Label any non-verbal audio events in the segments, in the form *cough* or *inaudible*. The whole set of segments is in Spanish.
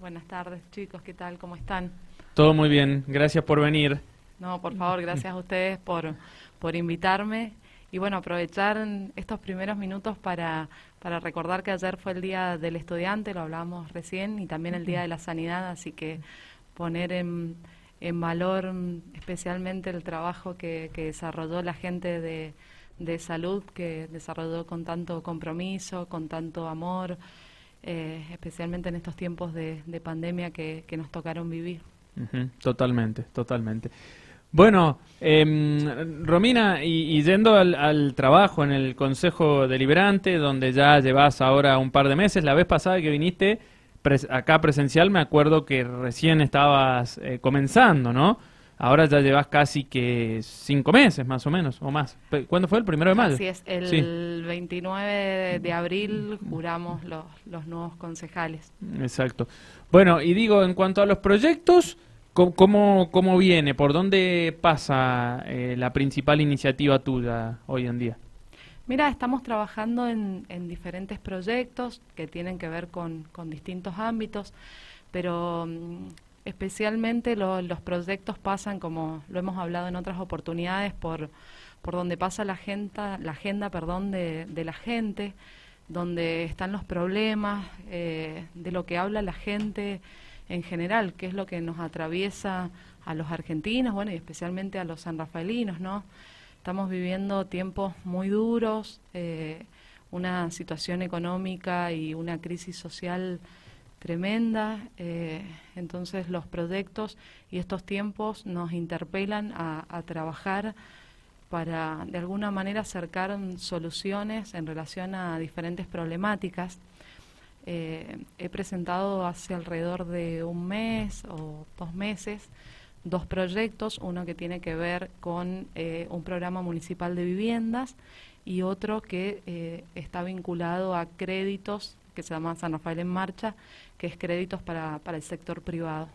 Buenas tardes, chicos. ¿Qué tal? ¿Cómo están? Todo muy bien. Gracias por venir. No, por favor, gracias a ustedes por, por invitarme. Y bueno, aprovechar estos primeros minutos para, para recordar que ayer fue el Día del Estudiante, lo hablábamos recién, y también el Día de la Sanidad, así que poner en, en valor especialmente el trabajo que, que desarrolló la gente de, de salud, que desarrolló con tanto compromiso, con tanto amor, eh, especialmente en estos tiempos de, pandemia que, nos tocaron vivir. totalmente, totalmente. Bueno, em, Romina, y, yendo al, trabajo en el Consejo Deliberante, donde ya llevas ahora un par de meses, la vez pasada que viniste acá presencial, me acuerdo que recién estabas eh, comenzando, ¿no? Ahora ya llevas casi que cinco meses, más o menos, o más. ¿Cuándo fue? ¿El primero de mayo? Así es, el 29 de, abril juramos los, los nuevos concejales. Exacto. Bueno, y digo, en cuanto a los proyectos, ¿cómo, cómo viene? ¿Por dónde pasa eh, la principal iniciativa tuya hoy en día? Mira, estamos trabajando en, en diferentes proyectos que tienen que ver con, con distintos ámbitos, pero mm, especialmente los proyectos pasan, como lo hemos hablado en otras oportunidades, por, por donde pasa la agenda, la agenda perdón, de, de la gente, donde están los problemas, eh, de lo que habla la gente en general, que es lo que nos atraviesa a los argentinos, bueno, y especialmente a los sanrafaelinos, ¿no? Estamos viviendo tiempos muy duros, eh, una situación económica y una crisis social tremenda. Eh, entonces los proyectos y estos tiempos nos interpelan a, trabajar para de alguna manera acercar soluciones en relación a diferentes problemáticas. Eh, he presentado hace alrededor de un mes o dos meses dos proyectos, uno que tiene que ver con eh, un programa municipal de viviendas y otro que está vinculado a créditos que se llama San Rafael en Marcha, que es créditos para, para el sector privado.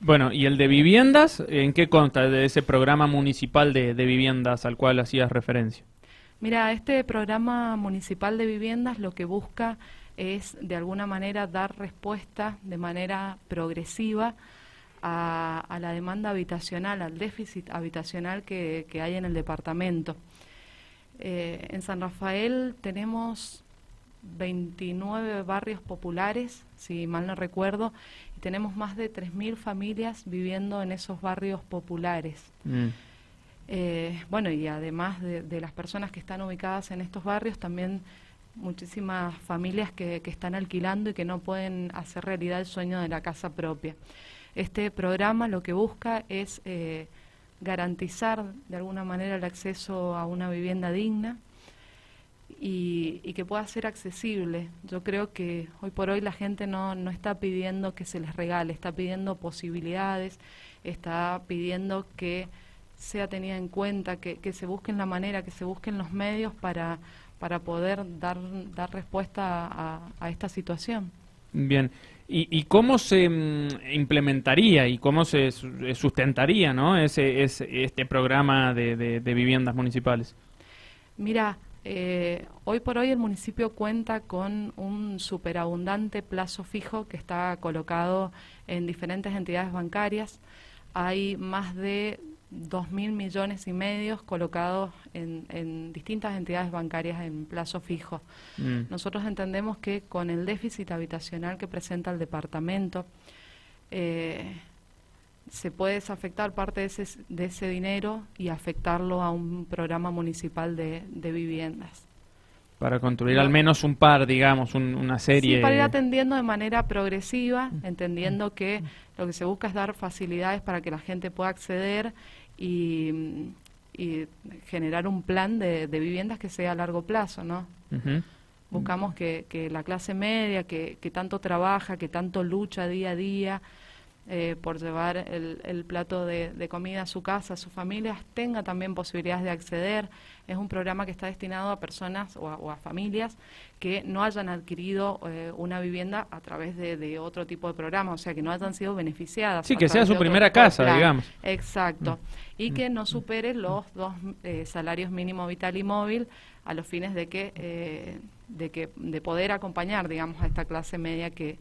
Bueno, ¿y el de viviendas? ¿En qué consta de ese programa municipal de, viviendas al cual hacías referencia? Mira, este programa municipal de viviendas lo que busca es de alguna manera dar respuesta de manera progresiva a, la demanda habitacional, al déficit habitacional que, hay en el departamento. Eh, en San Rafael tenemos 29 barrios populares, si mal no recuerdo, y tenemos más de 3.000 familias viviendo en esos barrios populares. Mm. Eh, bueno, y además de, las personas que están ubicadas en estos barrios, también muchísimas familias que, están alquilando y que no pueden hacer realidad el sueño de la casa propia. Este programa lo que busca es eh, garantizar de alguna manera el acceso a una vivienda digna, y, que pueda ser accesible. Yo creo que hoy por hoy la gente no, no está pidiendo que se les regale, está pidiendo posibilidades, está pidiendo que sea tenida en cuenta, que, que se busquen la manera, que se busquen los medios para, para poder dar, dar respuesta a, a esta situación. Bien. ¿Y, ¿Y, cómo se mm, implementaría y cómo se sustentaría ¿no? ese, este programa de, de, de viviendas municipales? Mira, eh, hoy por hoy el municipio cuenta con un superabundante plazo fijo que está colocado en diferentes entidades bancarias. Hay más de dos mil millones y medios colocados en, distintas entidades bancarias en plazo fijo. Mm. Nosotros entendemos que con el déficit habitacional que presenta el departamento, eh, se puede desafectar parte de ese, de ese dinero y afectarlo a un programa municipal de, viviendas. Para construir al menos un par, digamos, una serie. Sí, para ir atendiendo de manera progresiva, entendiendo que lo que se busca es dar facilidades para que la gente pueda acceder y, generar un plan de, viviendas que sea a largo plazo, ¿no? Buscamos que, que, la clase media, que, que tanto trabaja, que tanto lucha día a día, eh, por llevar el, plato de, comida a su casa, a sus familias, tenga también posibilidades de acceder. Es un programa que está destinado a personas o a, familias que no hayan adquirido eh, una vivienda a través de, otro tipo de programa, o sea, que no hayan sido beneficiadas. Sí, que sea su primera casa, digamos. Exacto. Mm. Y que no supere los dos eh, salarios mínimo vital y móvil a los fines de que, de que de poder acompañar, digamos, a esta clase media que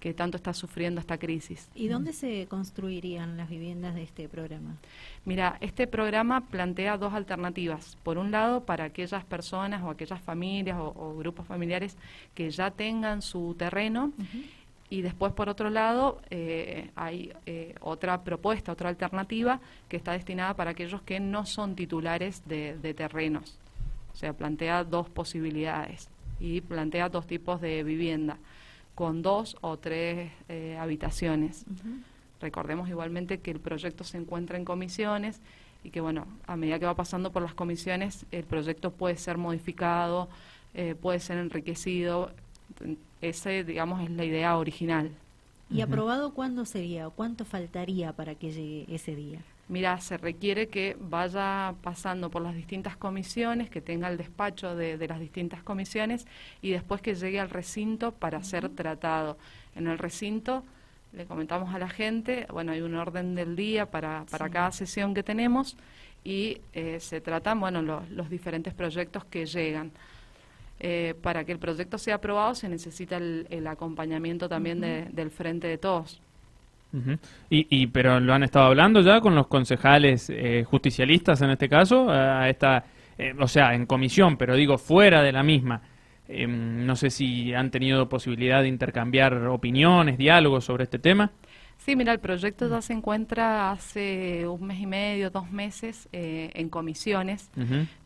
que tanto está sufriendo esta crisis. ¿Y dónde se construirían las viviendas de este programa? Mira, este programa plantea dos alternativas. Por un lado, para aquellas personas o aquellas familias o, grupos familiares que ya tengan su terreno. Y después, por otro lado, eh, hay eh, otra propuesta, otra alternativa que está destinada para aquellos que no son titulares de, terrenos. O sea, plantea dos posibilidades y plantea dos tipos de vivienda, con dos o tres eh, habitaciones. Recordemos igualmente que el proyecto se encuentra en comisiones y que, bueno, a medida que va pasando por las comisiones, el proyecto puede ser modificado, puede ser enriquecido ese, digamos, es la idea original. ¿Y aprobado cuándo sería o cuánto faltaría para que llegue ese día? Mira, se requiere que vaya pasando por las distintas comisiones, que tenga el despacho de, las distintas comisiones y después que llegue al recinto para ser tratado. En el recinto le comentamos a la gente, bueno, hay un orden del día para, para cada sesión que tenemos y eh, se tratan, bueno, los diferentes proyectos que llegan. Eh, para que el proyecto sea aprobado se necesita el, acompañamiento también del Frente de Todos. Y, pero lo han estado hablando ya con los concejales eh, justicialistas en este caso, a esta, eh, o sea, en comisión, pero digo fuera de la misma. Em, no sé si han tenido posibilidad de intercambiar opiniones, diálogos sobre este tema. Sí, mira, el proyecto ya se encuentra hace un mes y medio, dos meses eh, en comisiones,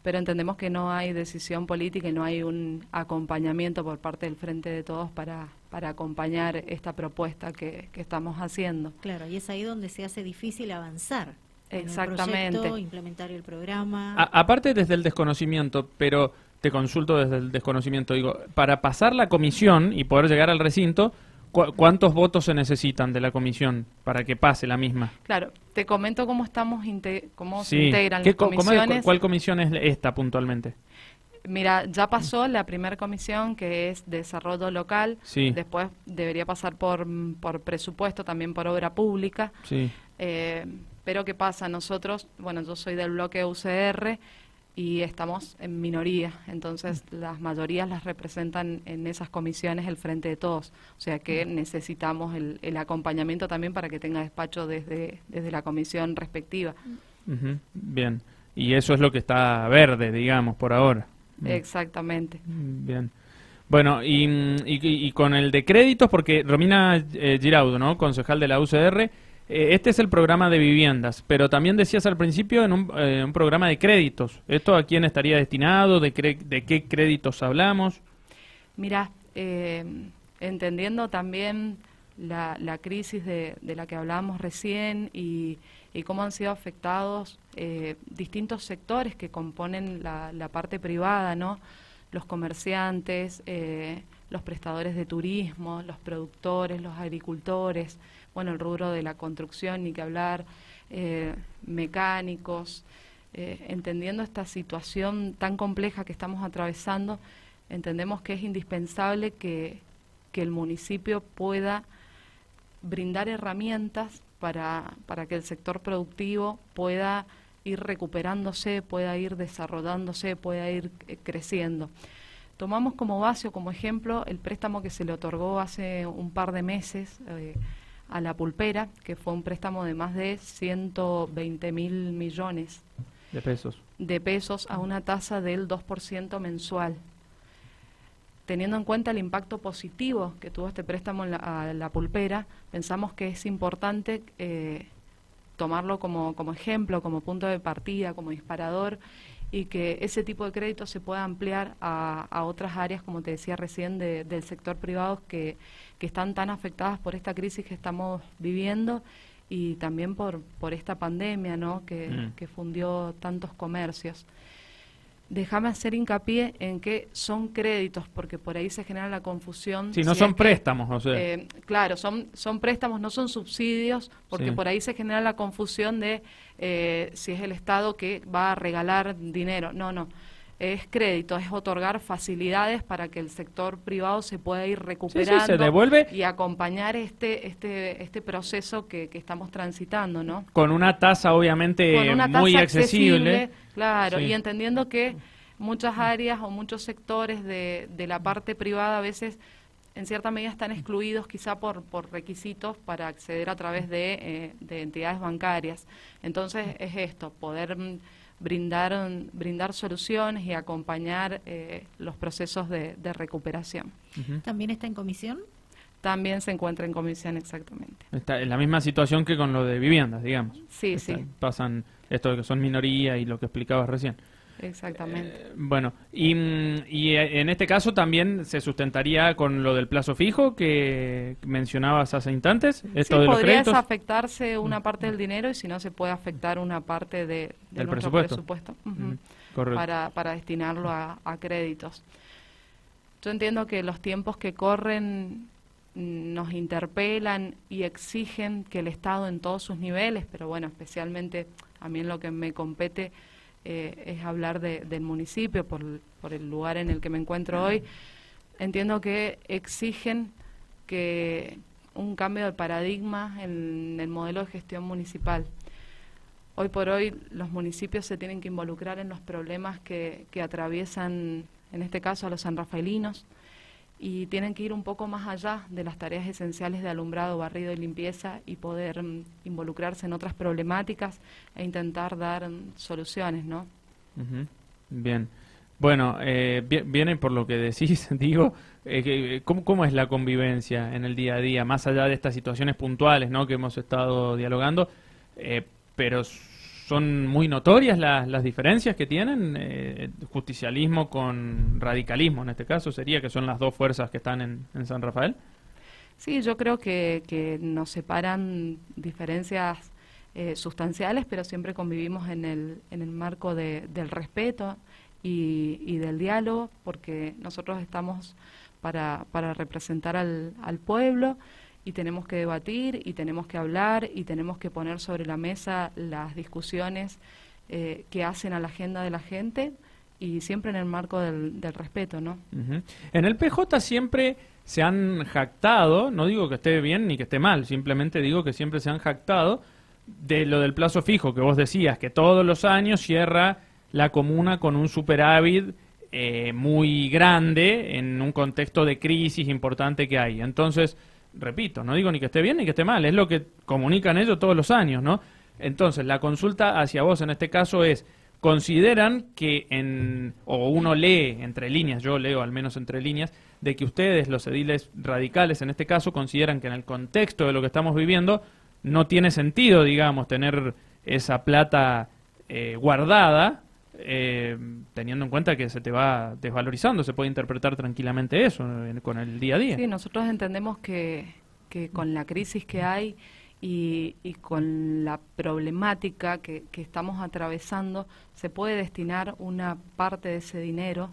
pero entendemos que no hay decisión política y no hay un acompañamiento por parte del Frente de Todos para, para acompañar esta propuesta que, estamos haciendo. Claro, y es ahí donde se hace difícil avanzar. Exactamente. En implementar el programa. aparte desde el desconocimiento, pero te consulto desde el desconocimiento, digo, para pasar la comisión y poder llegar al recinto, ¿Cuántos votos se necesitan de la comisión para que pase la misma? Claro, te comento cómo estamos cómo se integran las comisiones. ¿Cuál comisión es esta puntualmente? Mira, ya pasó la primera comisión que es desarrollo local, sí. después debería pasar por, por presupuesto, también por obra pública. Sí. Eh, pero ¿qué pasa? Nosotros, bueno, yo soy del bloque UCR, y estamos en minoría, entonces las mayorías las representan en esas comisiones el frente de todos, o sea que necesitamos el, el acompañamiento también para que tenga despacho desde, desde la comisión respectiva. Bien, y eso es lo que está verde, digamos, por ahora. Exactamente. Bien. Bueno, y, y, con el de créditos, porque Romina eh, Giraudo, ¿no? concejal de la UCR, este es el programa de viviendas, pero también decías al principio en un, eh, programa de créditos. ¿Esto a quién estaría destinado? ¿De, de qué créditos hablamos? Mira, eh, entendiendo también la, crisis de, la que hablábamos recién y, cómo han sido afectados distintos sectores que componen la, la, parte privada, ¿no? Los comerciantes, los prestadores de turismo, los productores, los agricultores bueno, el rubro de la construcción, ni que hablar, eh, mecánicos, eh, entendiendo esta situación tan compleja que estamos atravesando, entendemos que es indispensable que, que el municipio pueda brindar herramientas para, para que el sector productivo pueda ir recuperándose, pueda ir desarrollándose, pueda ir eh, creciendo. Tomamos como base o como ejemplo el préstamo que se le otorgó hace un par de meses a la pulpera, que fue un préstamo de más de 120 mil millones de pesos. de pesos a una tasa del 2% mensual. Teniendo en cuenta el impacto positivo que tuvo este préstamo a la pulpera, pensamos que es importante eh, tomarlo como, como ejemplo, como punto de partida, como disparador y que ese tipo de crédito se pueda ampliar a, a otras áreas, como te decía recién, del sector privado que, que están tan afectadas por esta crisis que estamos viviendo y también por, por esta pandemia ¿no? que, mm. que fundió tantos comercios. Déjame hacer hincapié en que son créditos, porque por ahí se genera la confusión. Si no son préstamos, o sea. Eh, claro, son, son préstamos, no son subsidios, porque por ahí se genera la confusión de eh, si es el Estado que va a regalar dinero. No, no es crédito, es otorgar facilidades para que el sector privado se pueda ir recuperando se devuelve. y acompañar este este este proceso que, que, estamos transitando, ¿no? Con una tasa obviamente muy accesible, claro, y entendiendo que muchas áreas o muchos sectores de, de la parte privada a veces en cierta medida están excluidos quizá por, por requisitos para acceder a través de, eh, de entidades bancarias. Entonces es esto, poder mm, brindar, soluciones y acompañar eh, los procesos de, de recuperación. ¿También está en comisión? También se encuentra en comisión, exactamente. Está en la misma situación que con lo de viviendas, digamos. Sí, sí. Pasan esto que son minoría y lo que explicabas recién. Exactamente. Eh, bueno, y, mm, y, en este caso también se sustentaría con lo del plazo fijo que mencionabas hace instantes. Esto sí, podría afectarse una parte del dinero y si no se puede afectar una parte de, del presupuesto, para, para destinarlo a, a créditos. Yo entiendo que los tiempos que corren nos interpelan y exigen que el Estado en todos sus niveles, pero bueno, especialmente a mí en lo que me compete eh, es hablar de, del municipio por, por, el lugar en el que me encuentro hoy, entiendo que exigen que un cambio de paradigma en el modelo de gestión municipal. Hoy por hoy los municipios se tienen que involucrar en los problemas que, que atraviesan, en este caso, a los sanrafaelinos y tienen que ir un poco más allá de las tareas esenciales de alumbrado, barrido y limpieza y poder mm, involucrarse en otras problemáticas e intentar dar mm, soluciones, ¿no? Bien. Bueno, eh, viene por lo que decís, *laughs* digo, eh, ¿cómo, ¿cómo, es la convivencia en el día a día, más allá de estas situaciones puntuales ¿no? que hemos estado dialogando? Eh, pero son muy notorias las, las diferencias que tienen eh, justicialismo con radicalismo en este caso sería que son las dos fuerzas que están en, en San Rafael. Sí yo creo que, que nos separan diferencias eh, sustanciales pero siempre convivimos en el en el marco de, del respeto y, y, del diálogo porque nosotros estamos para, para representar al, al pueblo y tenemos que debatir y tenemos que hablar y tenemos que poner sobre la mesa las discusiones eh, que hacen a la agenda de la gente y siempre en el marco del, del respeto, ¿no? En el PJ siempre se han jactado, no digo que esté bien ni que esté mal, simplemente digo que siempre se han jactado de lo del plazo fijo que vos decías, que todos los años cierra la comuna con un superávit eh, muy grande en un contexto de crisis importante que hay. Entonces, repito, no digo ni que esté bien ni que esté mal, es lo que comunican ellos todos los años, ¿no? Entonces, la consulta hacia vos en este caso es, ¿consideran que en, o uno lee entre líneas, yo leo al menos entre líneas, de que ustedes, los ediles radicales en este caso, consideran que en el contexto de lo que estamos viviendo no tiene sentido, digamos, tener esa plata eh, guardada eh, teniendo en cuenta que se te va desvalorizando, se puede interpretar tranquilamente eso con el día a día. Sí, nosotros entendemos que, que con la crisis que hay y, y con la problemática que, que, estamos atravesando, se puede destinar una parte de ese dinero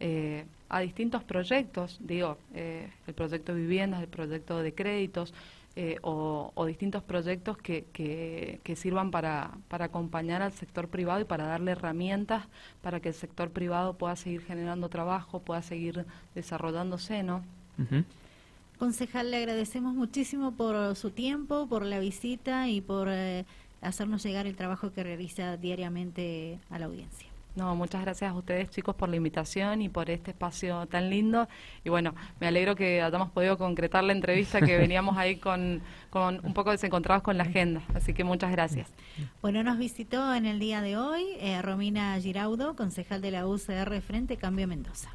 eh, a distintos proyectos, digo, eh, el proyecto de viviendas, el proyecto de créditos, eh, o, distintos proyectos que, que, sirvan para, para, acompañar al sector privado y para darle herramientas para que el sector privado pueda seguir generando trabajo, pueda seguir desarrollándose, ¿no? Concejal, le agradecemos muchísimo por su tiempo, por la visita y por eh, hacernos llegar el trabajo que realiza diariamente a la audiencia. No, muchas gracias a ustedes chicos por la invitación y por este espacio tan lindo. Y bueno, me alegro que hayamos podido concretar la entrevista que *laughs* veníamos ahí con, con un poco desencontrados con la agenda. Así que muchas gracias. Bueno, nos visitó en el día de hoy eh, Romina Giraudo, concejal de la UCR Frente Cambio Mendoza.